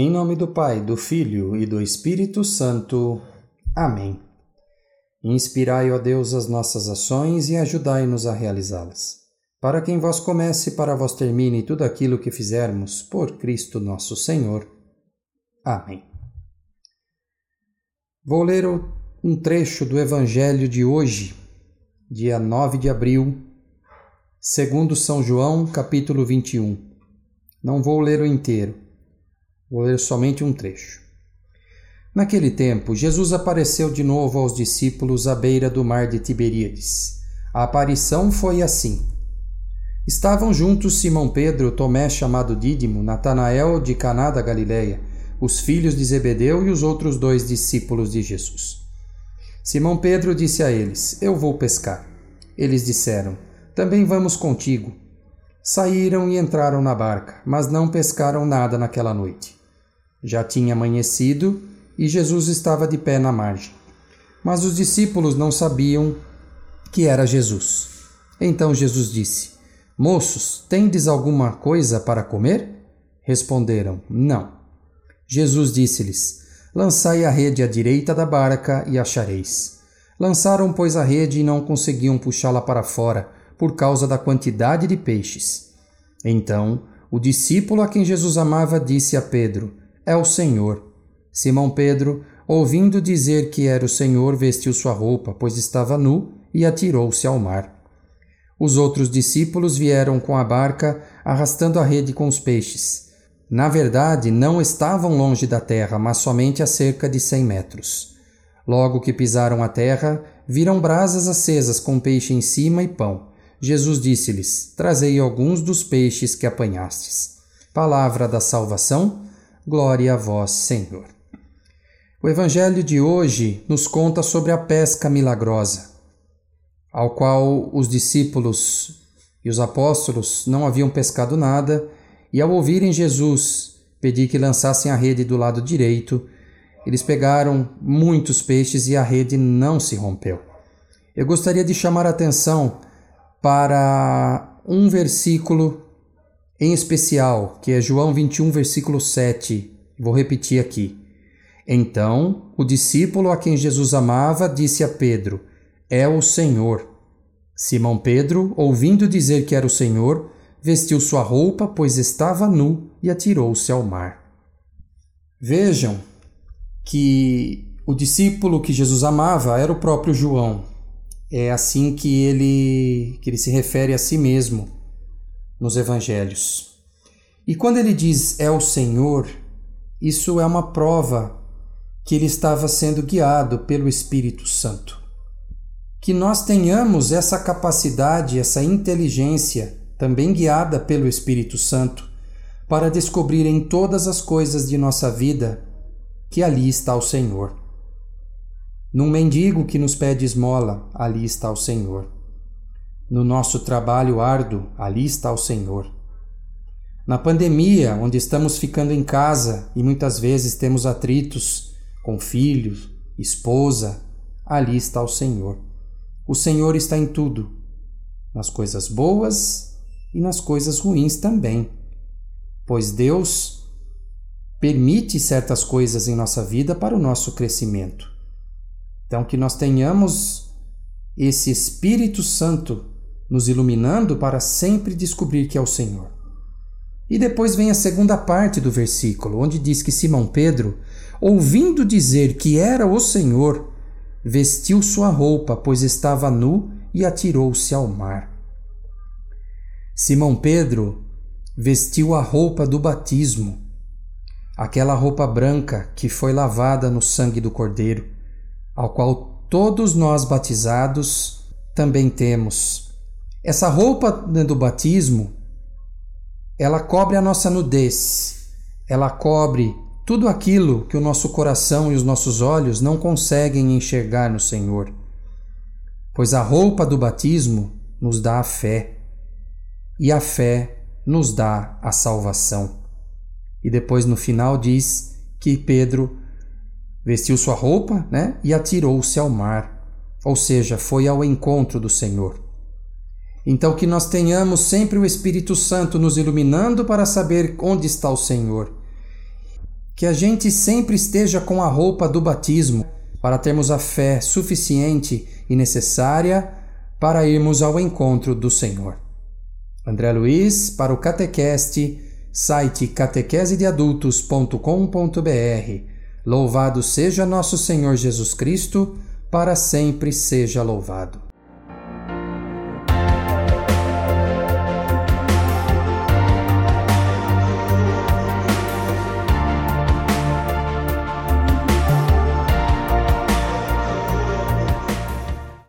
Em nome do Pai, do Filho e do Espírito Santo. Amém. Inspirai, ó Deus, as nossas ações e ajudai-nos a realizá-las. Para que em vós comece e para vós termine tudo aquilo que fizermos, por Cristo nosso Senhor. Amém. Vou ler um trecho do Evangelho de hoje, dia 9 de abril, segundo São João, capítulo 21. Não vou ler o inteiro Vou ler somente um trecho. Naquele tempo, Jesus apareceu de novo aos discípulos à beira do mar de Tiberíades. A aparição foi assim. Estavam juntos Simão Pedro, Tomé chamado Dídimo, Natanael de Caná da Galileia, os filhos de Zebedeu e os outros dois discípulos de Jesus. Simão Pedro disse a eles: Eu vou pescar. Eles disseram: Também vamos contigo. Saíram e entraram na barca, mas não pescaram nada naquela noite. Já tinha amanhecido e Jesus estava de pé na margem. Mas os discípulos não sabiam que era Jesus. Então Jesus disse: Moços, tendes alguma coisa para comer? Responderam: Não. Jesus disse-lhes: Lançai a rede à direita da barca e achareis. Lançaram, pois, a rede e não conseguiam puxá-la para fora, por causa da quantidade de peixes. Então, o discípulo a quem Jesus amava disse a Pedro: é o Senhor. Simão Pedro, ouvindo dizer que era o Senhor, vestiu sua roupa, pois estava nu, e atirou-se ao mar. Os outros discípulos vieram com a barca, arrastando a rede com os peixes. Na verdade, não estavam longe da terra, mas somente a cerca de cem metros. Logo que pisaram a terra, viram brasas acesas com peixe em cima e pão. Jesus disse-lhes: Trazei alguns dos peixes que apanhastes. Palavra da salvação, Glória a vós, Senhor. O Evangelho de hoje nos conta sobre a pesca milagrosa, ao qual os discípulos e os apóstolos não haviam pescado nada, e ao ouvirem Jesus pedir que lançassem a rede do lado direito, eles pegaram muitos peixes e a rede não se rompeu. Eu gostaria de chamar a atenção para um versículo em especial, que é João 21, versículo 7. Vou repetir aqui. Então, o discípulo a quem Jesus amava disse a Pedro: É o Senhor. Simão Pedro, ouvindo dizer que era o Senhor, vestiu sua roupa, pois estava nu, e atirou-se ao mar. Vejam que o discípulo que Jesus amava era o próprio João. É assim que ele, que ele se refere a si mesmo nos evangelhos. E quando ele diz é o Senhor, isso é uma prova que ele estava sendo guiado pelo Espírito Santo. Que nós tenhamos essa capacidade, essa inteligência, também guiada pelo Espírito Santo, para descobrir em todas as coisas de nossa vida que ali está o Senhor. Num mendigo que nos pede esmola, ali está o Senhor. No nosso trabalho árduo, ali está o Senhor. Na pandemia, onde estamos ficando em casa e muitas vezes temos atritos com filhos, esposa, ali está o Senhor. O Senhor está em tudo, nas coisas boas e nas coisas ruins também, pois Deus permite certas coisas em nossa vida para o nosso crescimento. Então, que nós tenhamos esse Espírito Santo nos iluminando para sempre descobrir que é o Senhor. E depois vem a segunda parte do versículo, onde diz que Simão Pedro, ouvindo dizer que era o Senhor, vestiu sua roupa, pois estava nu, e atirou-se ao mar. Simão Pedro vestiu a roupa do batismo, aquela roupa branca que foi lavada no sangue do Cordeiro, ao qual todos nós batizados também temos essa roupa do batismo, ela cobre a nossa nudez, ela cobre tudo aquilo que o nosso coração e os nossos olhos não conseguem enxergar no Senhor. Pois a roupa do batismo nos dá a fé, e a fé nos dá a salvação. E depois no final diz que Pedro vestiu sua roupa né, e atirou-se ao mar, ou seja, foi ao encontro do Senhor. Então, que nós tenhamos sempre o Espírito Santo nos iluminando para saber onde está o Senhor. Que a gente sempre esteja com a roupa do batismo para termos a fé suficiente e necessária para irmos ao encontro do Senhor. André Luiz, para o Catequeste, site catequesedeadultos.com.br. Louvado seja nosso Senhor Jesus Cristo, para sempre seja louvado.